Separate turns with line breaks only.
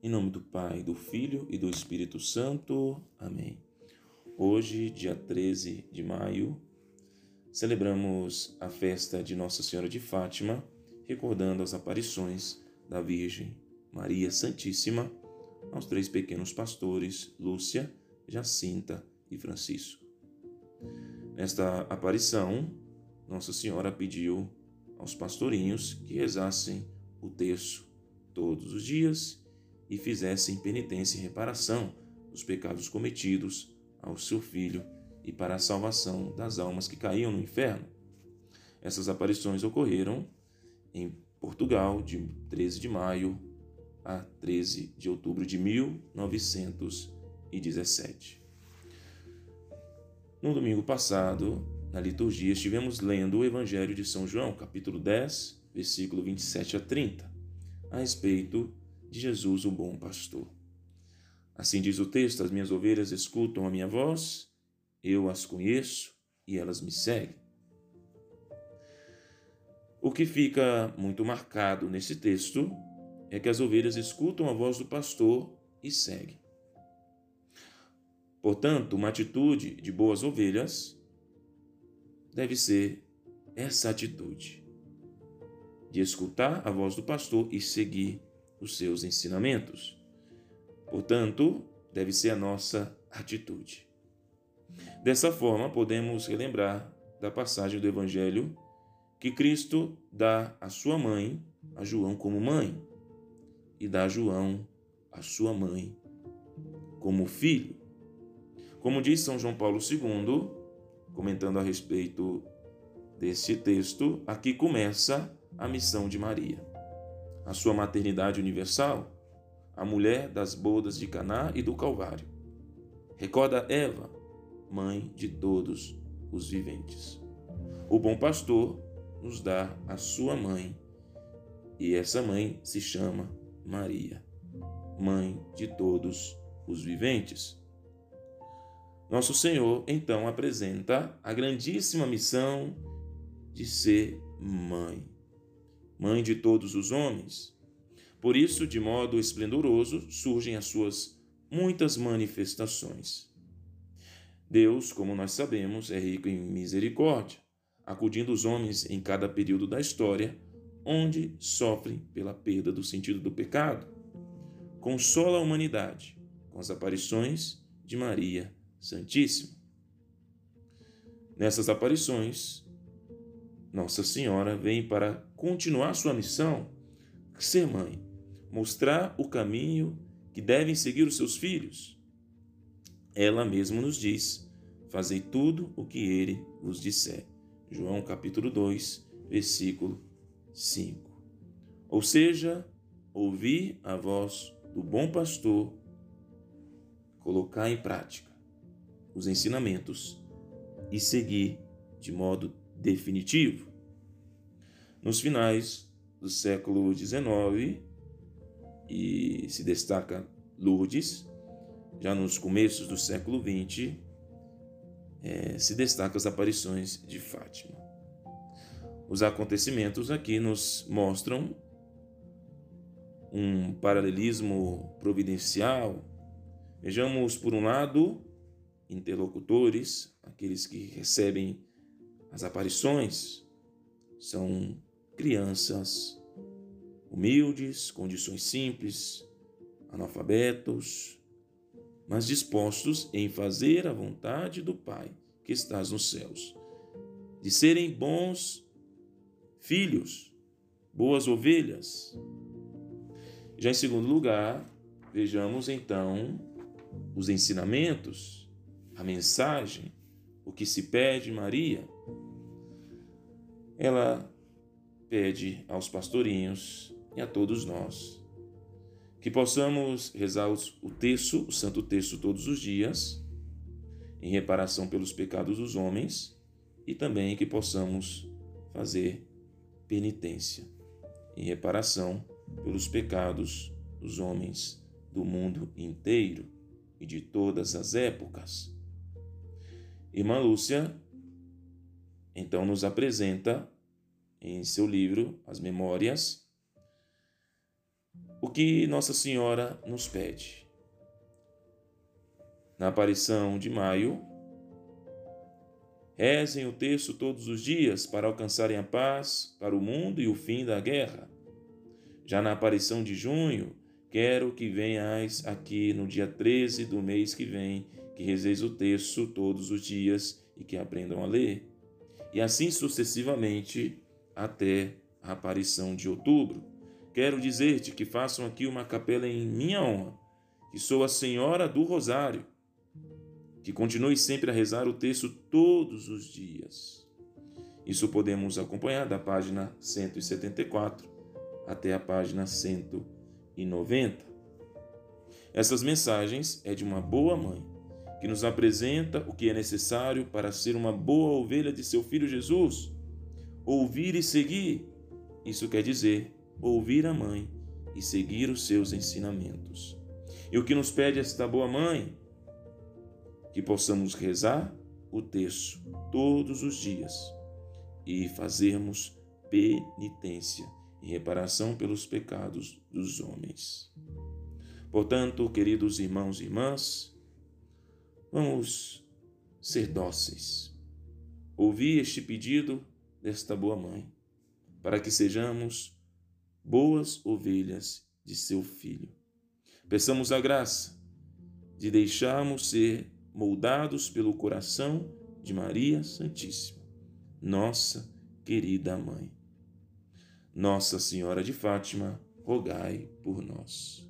Em nome do Pai, do Filho e do Espírito Santo. Amém. Hoje, dia 13 de maio, celebramos a festa de Nossa Senhora de Fátima, recordando as aparições da Virgem Maria Santíssima aos três pequenos pastores, Lúcia, Jacinta e Francisco. Nesta aparição, Nossa Senhora pediu aos pastorinhos que rezassem o terço todos os dias e fizessem penitência e reparação dos pecados cometidos ao seu filho e para a salvação das almas que caíam no inferno. Essas aparições ocorreram em Portugal de 13 de maio a 13 de outubro de 1917. No domingo passado, na liturgia, estivemos lendo o Evangelho de São João, capítulo 10, versículo 27 a 30, a respeito de Jesus, o bom pastor. Assim diz o texto: As minhas ovelhas escutam a minha voz, eu as conheço e elas me seguem. O que fica muito marcado nesse texto é que as ovelhas escutam a voz do pastor e seguem. Portanto, uma atitude de boas ovelhas deve ser essa atitude de escutar a voz do pastor e seguir os seus ensinamentos. Portanto, deve ser a nossa atitude. Dessa forma, podemos relembrar da passagem do Evangelho que Cristo dá a sua mãe a João como mãe e dá a João a sua mãe como filho. Como diz São João Paulo II, comentando a respeito desse texto, aqui começa a missão de Maria a sua maternidade universal, a mulher das bodas de Caná e do Calvário. Recorda Eva, mãe de todos os viventes. O bom pastor nos dá a sua mãe, e essa mãe se chama Maria, mãe de todos os viventes. Nosso Senhor então apresenta a grandíssima missão de ser mãe mãe de todos os homens. Por isso, de modo esplendoroso, surgem as suas muitas manifestações. Deus, como nós sabemos, é rico em misericórdia, acudindo os homens em cada período da história onde sofrem pela perda do sentido do pecado. Consola a humanidade com as aparições de Maria Santíssima. Nessas aparições, nossa Senhora vem para continuar sua missão, ser mãe, mostrar o caminho que devem seguir os seus filhos. Ela mesma nos diz: Fazei tudo o que ele vos disser. João capítulo 2, versículo 5. Ou seja, ouvir a voz do bom pastor, colocar em prática os ensinamentos e seguir de modo definitivo. Nos finais do século XIX, e se destaca Lourdes, já nos começos do século XX, é, se destacam as aparições de Fátima. Os acontecimentos aqui nos mostram um paralelismo providencial. Vejamos, por um lado, interlocutores, aqueles que recebem as aparições são crianças humildes, condições simples, analfabetos, mas dispostos em fazer a vontade do Pai que estás nos céus, de serem bons filhos, boas ovelhas. Já em segundo lugar, vejamos então os ensinamentos, a mensagem, o que se pede Maria ela pede aos pastorinhos e a todos nós que possamos rezar o texto, o santo texto todos os dias, em reparação pelos pecados dos homens, e também que possamos fazer penitência em reparação pelos pecados dos homens do mundo inteiro e de todas as épocas. Irmã Lúcia então nos apresenta em seu livro As Memórias o que Nossa Senhora nos pede. Na aparição de maio, rezem o texto todos os dias para alcançarem a paz para o mundo e o fim da guerra. Já na aparição de junho, quero que venhais aqui no dia 13 do mês que vem, que rezeis o texto todos os dias e que aprendam a ler. E assim sucessivamente até a aparição de outubro. Quero dizer-te que façam aqui uma capela em minha honra, que sou a Senhora do Rosário, que continue sempre a rezar o texto todos os dias. Isso podemos acompanhar da página 174 até a página 190. Essas mensagens é de uma boa mãe, que nos apresenta o que é necessário para ser uma boa ovelha de seu filho Jesus. Ouvir e seguir. Isso quer dizer ouvir a mãe e seguir os seus ensinamentos. E o que nos pede esta boa mãe? Que possamos rezar o texto todos os dias e fazermos penitência em reparação pelos pecados dos homens. Portanto, queridos irmãos e irmãs, vamos ser dóceis. Ouvi este pedido desta boa mãe, para que sejamos boas ovelhas de seu filho. Peçamos a graça de deixarmos ser moldados pelo coração de Maria Santíssima, nossa querida mãe. Nossa Senhora de Fátima, rogai por nós.